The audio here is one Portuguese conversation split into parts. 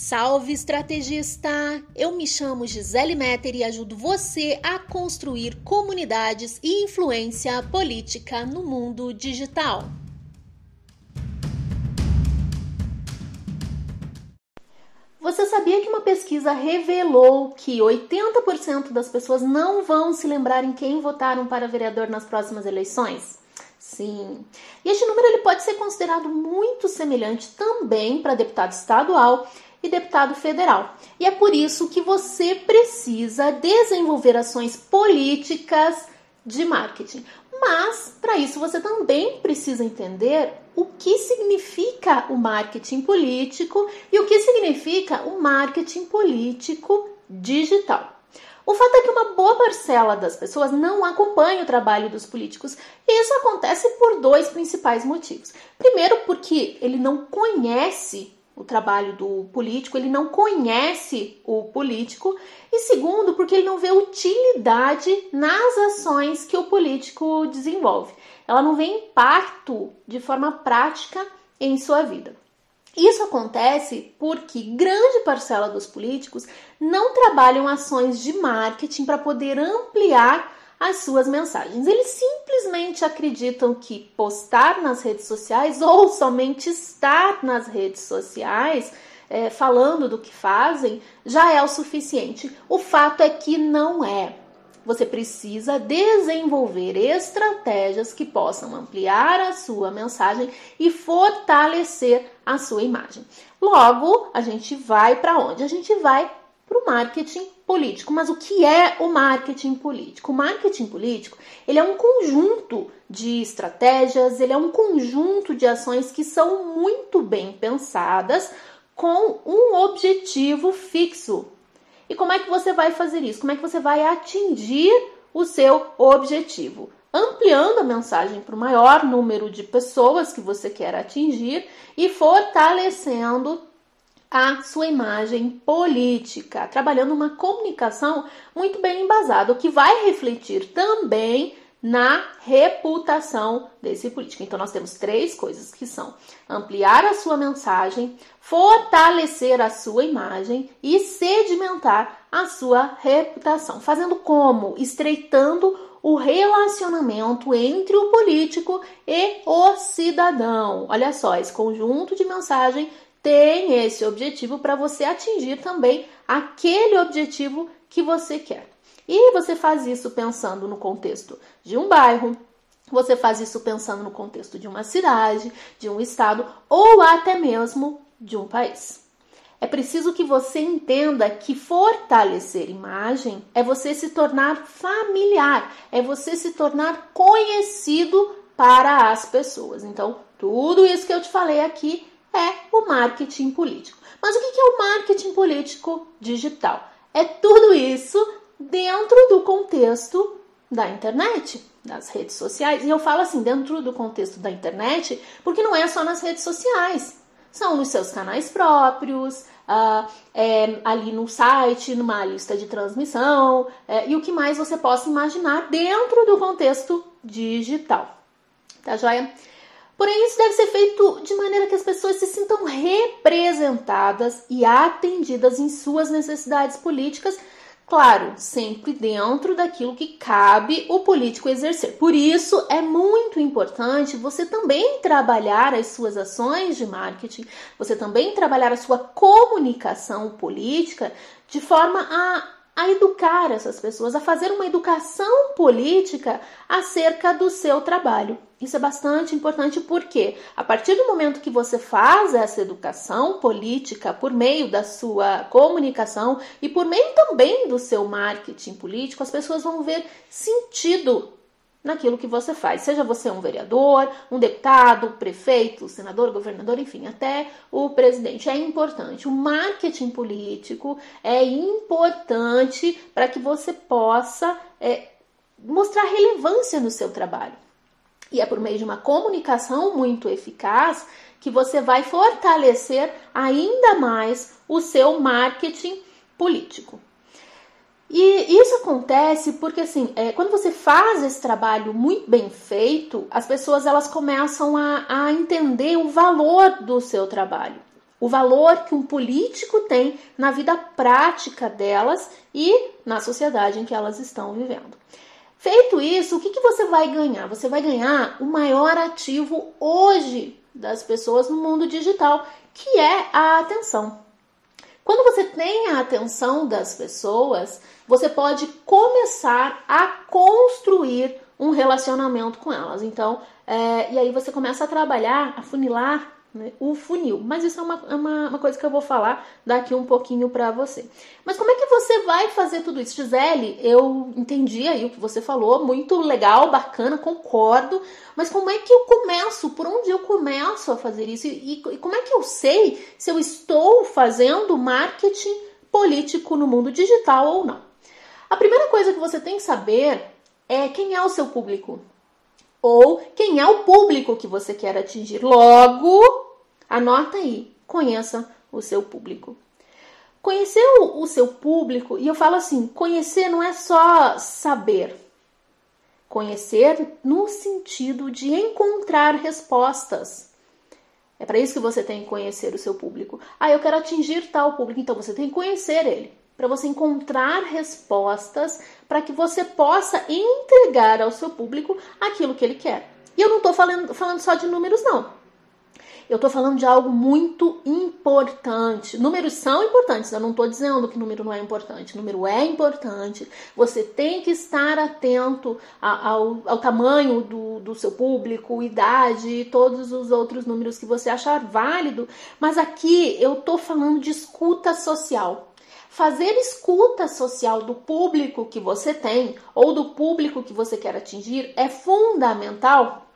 Salve estrategista! Eu me chamo Gisele Metter e ajudo você a construir comunidades e influência política no mundo digital. Você sabia que uma pesquisa revelou que 80% das pessoas não vão se lembrar em quem votaram para vereador nas próximas eleições? Sim. E este número ele pode ser considerado muito semelhante também para deputado estadual e deputado federal. E é por isso que você precisa desenvolver ações políticas de marketing. Mas, para isso, você também precisa entender o que significa o marketing político e o que significa o marketing político digital. O fato é que uma boa parcela das pessoas não acompanha o trabalho dos políticos e isso acontece por dois principais motivos. Primeiro, porque ele não conhece o trabalho do político, ele não conhece o político, e segundo, porque ele não vê utilidade nas ações que o político desenvolve. Ela não vê impacto de forma prática em sua vida. Isso acontece porque grande parcela dos políticos não trabalham ações de marketing para poder ampliar as suas mensagens. Eles simplesmente acreditam que postar nas redes sociais ou somente estar nas redes sociais é, falando do que fazem já é o suficiente. O fato é que não é. Você precisa desenvolver estratégias que possam ampliar a sua mensagem e fortalecer a sua imagem. Logo, a gente vai para onde? A gente vai para o marketing político. Mas o que é o marketing político? O marketing político ele é um conjunto de estratégias, ele é um conjunto de ações que são muito bem pensadas com um objetivo fixo. E como é que você vai fazer isso? Como é que você vai atingir o seu objetivo? Ampliando a mensagem para o maior número de pessoas que você quer atingir e fortalecendo a sua imagem política, trabalhando uma comunicação muito bem embasada, o que vai refletir também na reputação desse político. Então, nós temos três coisas que são ampliar a sua mensagem, fortalecer a sua imagem e sedimentar a sua reputação. Fazendo como? Estreitando o relacionamento entre o político e o cidadão. Olha só, esse conjunto de mensagem tem esse objetivo para você atingir também aquele objetivo que você quer. E você faz isso pensando no contexto de um bairro, você faz isso pensando no contexto de uma cidade, de um estado ou até mesmo de um país. É preciso que você entenda que fortalecer imagem é você se tornar familiar, é você se tornar conhecido para as pessoas. Então, tudo isso que eu te falei aqui é o marketing político. Mas o que é o marketing político digital? É tudo isso dentro do contexto da internet, das redes sociais. E eu falo assim, dentro do contexto da internet, porque não é só nas redes sociais. São nos seus canais próprios, uh, é, ali no site, numa lista de transmissão, é, e o que mais você possa imaginar dentro do contexto digital. Tá joia? Porém, isso deve ser feito de maneira que as pessoas se sintam representadas e atendidas em suas necessidades políticas, claro, sempre dentro daquilo que cabe o político exercer. Por isso, é muito importante você também trabalhar as suas ações de marketing, você também trabalhar a sua comunicação política de forma a a educar essas pessoas, a fazer uma educação política acerca do seu trabalho. Isso é bastante importante porque, a partir do momento que você faz essa educação política por meio da sua comunicação e por meio também do seu marketing político, as pessoas vão ver sentido naquilo que você faz. Seja você um vereador, um deputado, prefeito, senador, governador, enfim, até o presidente. É importante. O marketing político é importante para que você possa é, mostrar relevância no seu trabalho. E é por meio de uma comunicação muito eficaz que você vai fortalecer ainda mais o seu marketing político. E isso acontece porque, assim, é, quando você faz esse trabalho muito bem feito, as pessoas elas começam a, a entender o valor do seu trabalho. o valor que um político tem na vida prática delas e na sociedade em que elas estão vivendo. Feito isso, o que, que você vai ganhar? Você vai ganhar o maior ativo hoje das pessoas no mundo digital, que é a atenção. Quando você tem a atenção das pessoas, você pode começar a construir um relacionamento com elas. Então, é, e aí você começa a trabalhar, a funilar né, o funil. Mas isso é uma, é uma, uma, coisa que eu vou falar daqui um pouquinho para você. Mas como é que você vai fazer tudo isso? Gisele, eu entendi aí o que você falou, muito legal, bacana, concordo. Mas como é que eu começo? Por onde eu começo a fazer isso? E, e como é que eu sei se eu estou fazendo marketing político no mundo digital ou não? A primeira coisa que você tem que saber é quem é o seu público ou quem é o público que você quer atingir. Logo, anota aí, conheça o seu público. Conhecer o, o seu público, e eu falo assim: conhecer não é só saber. Conhecer no sentido de encontrar respostas. É para isso que você tem que conhecer o seu público. Ah, eu quero atingir tal público, então você tem que conhecer ele para você encontrar respostas para que você possa entregar ao seu público aquilo que ele quer. E eu não estou falando, falando só de números, não. Eu estou falando de algo muito importante. Números são importantes, eu não estou dizendo que número não é importante. Número é importante. Você tem que estar atento ao, ao tamanho do, do seu público, idade e todos os outros números que você achar válido. Mas aqui eu estou falando de escuta social. Fazer escuta social do público que você tem ou do público que você quer atingir é fundamental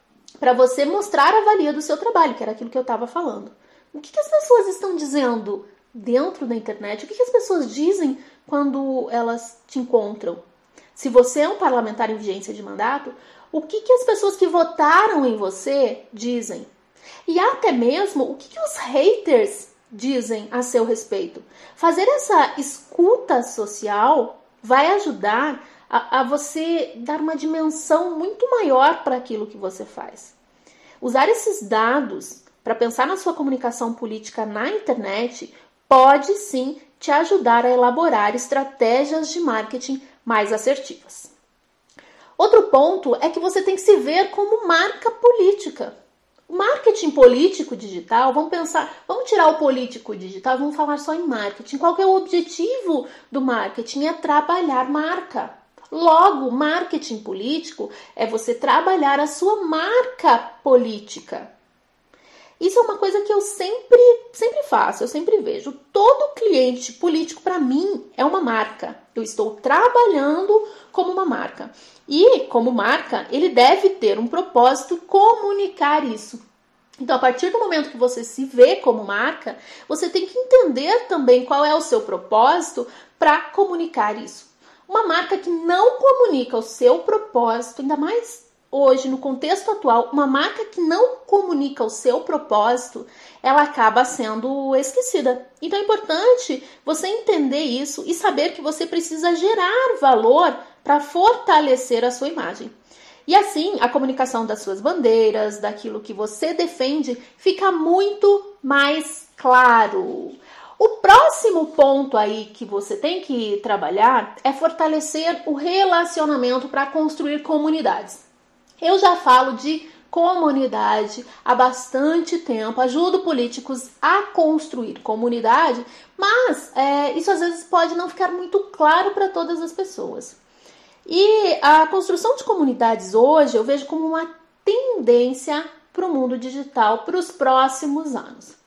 para você mostrar a valia do seu trabalho, que era aquilo que eu estava falando. O que, que, as pessoas estão dizendo dentro da internet? O que, que as pessoas dizem quando elas te encontram? Se você é um parlamentar em vigência de mandato, o que, que as pessoas que votaram em você dizem? E até mesmo o que, que os haters dizem a seu respeito. Fazer essa escuta social vai ajudar a, a você dar uma dimensão muito maior para aquilo que você faz. Usar esses dados para pensar na sua comunicação política na internet pode sim te ajudar a elaborar estratégias de marketing mais assertivas. Outro ponto é que você tem que se ver como marca política. Marketing político digital, vamos pensar, vamos tirar o político digital, vamos falar só em marketing. Qual é o objetivo do marketing? É trabalhar marca. Logo, marketing político é você trabalhar a sua marca política. Isso é uma coisa que eu sempre, sempre faço, eu sempre vejo. Todo cliente político para mim é uma marca. Eu estou trabalhando como uma marca. E, como marca, ele deve ter um propósito comunicar isso. Então, a partir do momento que você se vê como marca, você tem que entender também qual é o seu propósito para comunicar isso. Uma marca que não comunica o seu propósito, ainda mais hoje, no contexto atual, uma marca que não comunica o seu propósito, ela acaba sendo esquecida. Então é importante você entender isso e saber que você precisa gerar valor para fortalecer a sua imagem. E assim, a comunicação das suas bandeiras, daquilo que você defende, fica muito mais claro. O próximo ponto aí que você tem que trabalhar é fortalecer o relacionamento para construir comunidades. Eu já falo de comunidade há bastante tempo, ajudo políticos a construir comunidade, mas é, isso às vezes pode não ficar muito claro para todas as pessoas. E a construção de comunidades hoje eu vejo como uma tendência para o mundo digital para os próximos anos.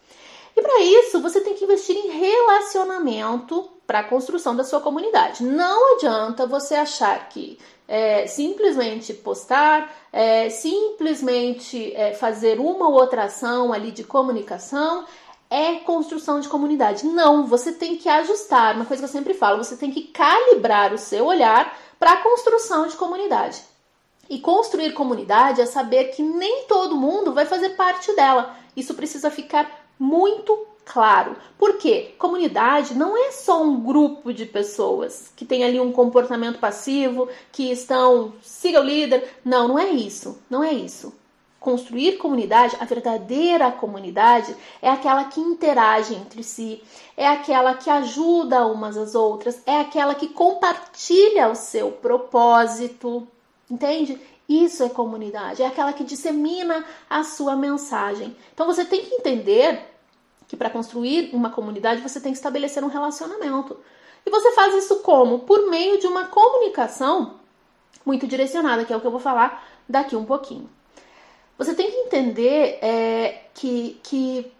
E para isso você tem que investir em relacionamento para a construção da sua comunidade. Não adianta você achar que é, simplesmente postar, é, simplesmente é, fazer uma ou outra ação ali de comunicação é construção de comunidade. Não, você tem que ajustar. Uma coisa que eu sempre falo, você tem que calibrar o seu olhar para a construção de comunidade. E construir comunidade é saber que nem todo mundo vai fazer parte dela. Isso precisa ficar muito claro. Porque comunidade não é só um grupo de pessoas que tem ali um comportamento passivo, que estão siga o líder. Não, não é isso. Não é isso. construir comunidade, a verdadeira comunidade é aquela que interage entre si, é aquela que ajuda umas às outras, é aquela que compartilha o seu propósito, entende? Isso é comunidade, é aquela que dissemina a sua mensagem. Então você tem que entender que para construir uma comunidade você tem que estabelecer um relacionamento. E você faz isso como? Por meio de uma comunicação muito direcionada, que é o que eu vou falar daqui um pouquinho. Você tem que entender é, que, que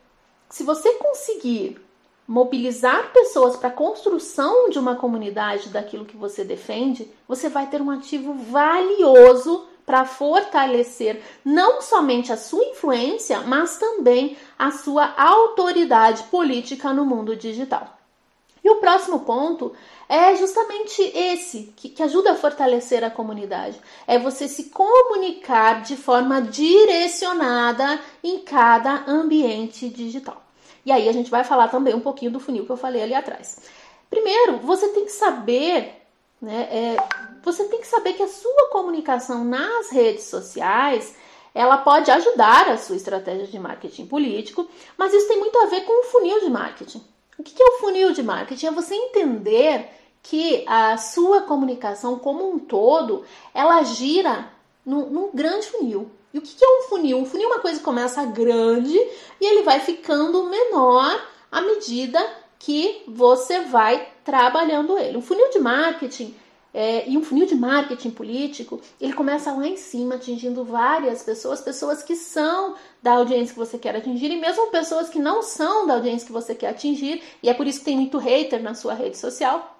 se você conseguir mobilizar pessoas para a construção de uma comunidade daquilo que você defende, você vai ter um ativo valioso para fortalecer não somente a sua influência, mas também a sua autoridade política no mundo digital. E o próximo ponto é justamente esse, que, que, ajuda a fortalecer a comunidade. É você se comunicar de forma direcionada em cada ambiente digital. E aí a gente vai falar também um pouquinho do funil que eu falei ali atrás. Primeiro, você tem que saber, né? É, você tem que saber que a sua comunicação nas redes sociais ela pode ajudar a sua estratégia de marketing político, mas isso tem muito a ver com o funil de marketing. O que é o funil de marketing? É você entender que a sua comunicação como um todo, ela gira num, num grande funil. E o que é um funil? Um funil é uma coisa que começa grande e ele vai ficando menor à medida que você vai trabalhando ele. Um funil de marketing é, e um funil de marketing político, ele começa lá em cima, atingindo várias pessoas, pessoas que são da audiência que você quer atingir, e mesmo pessoas que não são da audiência que você quer atingir, e é por isso que tem muito hater na sua rede social.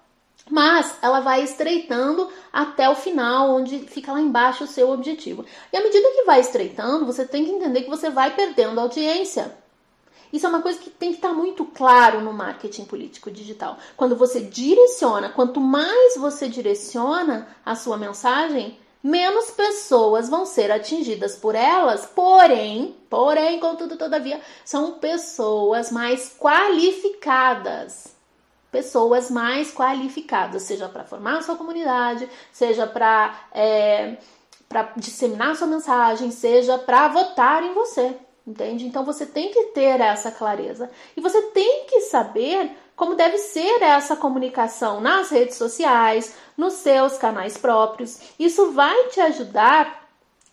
Mas ela vai estreitando até o final, onde fica lá embaixo o seu objetivo. E à medida que vai estreitando, você tem que entender que você vai perdendo audiência. Isso é uma coisa que tem que estar muito claro no marketing político digital. Quando você direciona, quanto mais você direciona a sua mensagem, menos pessoas vão ser atingidas por elas, porém, porém, contudo, todavia, são pessoas mais qualificadas. Pessoas mais qualificadas, seja para formar a sua comunidade, seja para é, para disseminar a sua mensagem, seja para votar em você entende? Então você tem que ter essa clareza e você tem que saber como deve ser essa comunicação nas redes sociais, nos seus canais próprios. Isso vai te ajudar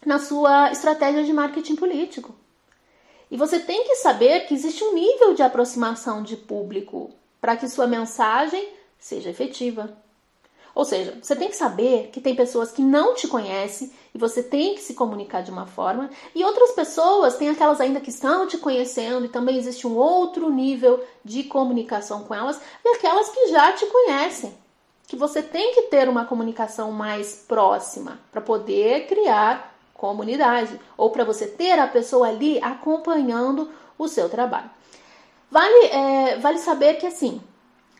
na sua estratégia de marketing político. E você tem que saber que existe um nível de aproximação de público para que sua mensagem seja efetiva. Ou seja, você tem que saber que tem pessoas que não te conhecem e você tem que se comunicar de uma forma, e outras pessoas, tem aquelas ainda que estão te conhecendo e também existe um outro nível de comunicação com elas, e aquelas que já te conhecem. Que você tem que ter uma comunicação mais próxima para poder criar comunidade ou para você ter a pessoa ali acompanhando o seu trabalho. Vale, é, vale saber que assim,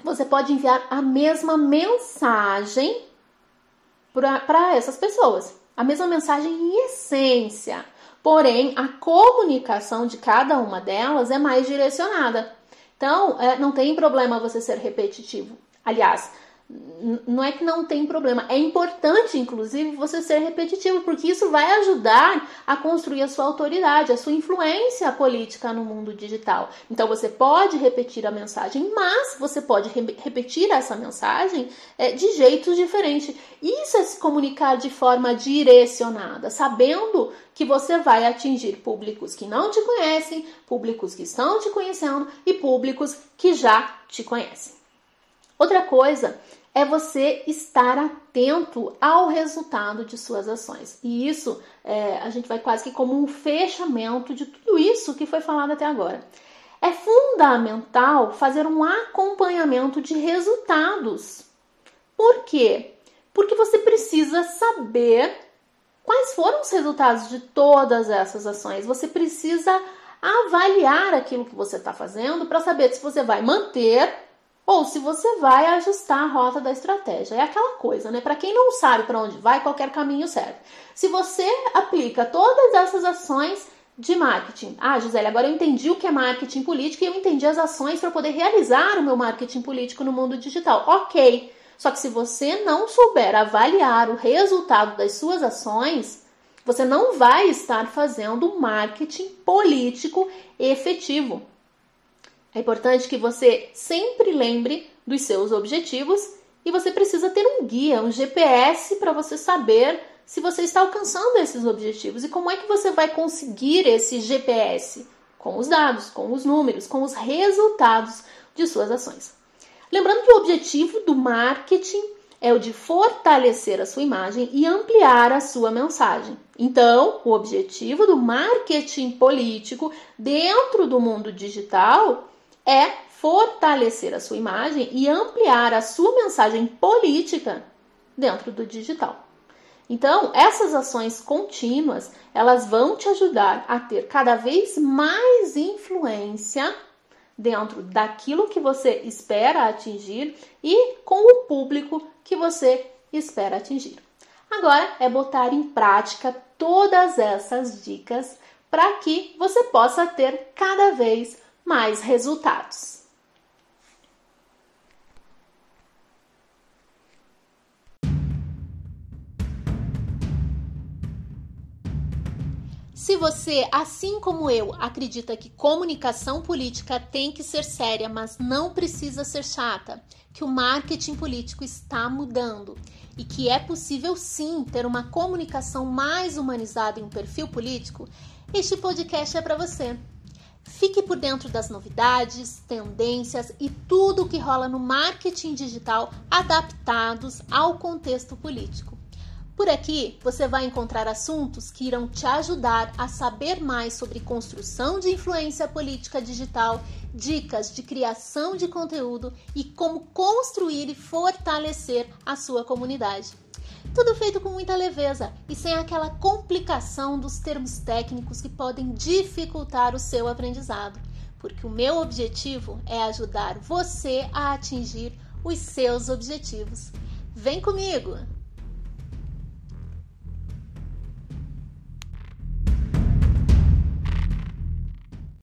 você pode enviar a mesma mensagem para essas pessoas. A mesma mensagem em essência. Porém, a comunicação de cada uma delas é mais direcionada. Então, é, não tem problema você ser repetitivo. Aliás, não é que não tem problema, é importante, inclusive, você ser repetitivo, porque isso vai ajudar a construir a sua autoridade, a sua influência política no mundo digital. Então, você pode repetir a mensagem, mas você pode re repetir essa mensagem é, de jeitos diferentes. Isso é se comunicar de forma direcionada, sabendo que você vai atingir públicos que não te conhecem, públicos que estão te conhecendo e públicos que já te conhecem. Outra coisa é você estar atento ao resultado de suas ações. E isso é, a gente vai quase que como um fechamento de tudo isso que foi falado até agora. É fundamental fazer um acompanhamento de resultados. Por quê? Porque você precisa saber quais foram os resultados de todas essas ações. Você precisa avaliar aquilo que você está fazendo para saber se você vai manter ou se você vai ajustar a rota da estratégia. É aquela coisa, né? Para quem não sabe para onde vai, qualquer caminho serve. Se você aplica todas essas ações de marketing. Ah, Gisele, agora eu entendi o que é marketing político e eu entendi as ações para poder realizar o meu marketing político no mundo digital. Ok. Só que se você não souber avaliar o resultado das suas ações, Você não vai estar fazendo marketing político efetivo. É importante que você sempre lembre dos seus objetivos e você precisa ter um guia, um GPS para você saber se você está alcançando esses objetivos e como é que você vai conseguir esse GPS com os dados, com os números, com os resultados de suas ações. Lembrando que o objetivo do marketing é o de fortalecer a sua imagem e ampliar a sua mensagem. Então, o objetivo do marketing político dentro do mundo digital é fortalecer a sua imagem e ampliar a sua mensagem política dentro do digital. Então, essas ações contínuas, elas vão te ajudar a ter cada vez mais influência dentro daquilo que você espera atingir e com o público que você espera atingir. Agora é botar em prática todas essas dicas para que você possa ter cada vez mais resultados. Se você, assim como eu, acredita que comunicação política tem que ser séria, mas não precisa ser chata, que o marketing político está mudando e que é possível sim ter uma comunicação mais humanizada em um perfil político, este podcast é para você. Fique por dentro das novidades, tendências e tudo o que rola no marketing digital adaptados ao contexto político. Por aqui você vai encontrar assuntos que irão te ajudar a saber mais sobre construção de influência política digital, dicas de criação de conteúdo e como construir e fortalecer a sua comunidade. Tudo feito com muita leveza e sem aquela complicação dos termos técnicos que podem dificultar o seu aprendizado, porque o meu objetivo é ajudar você a atingir os seus objetivos. Vem comigo!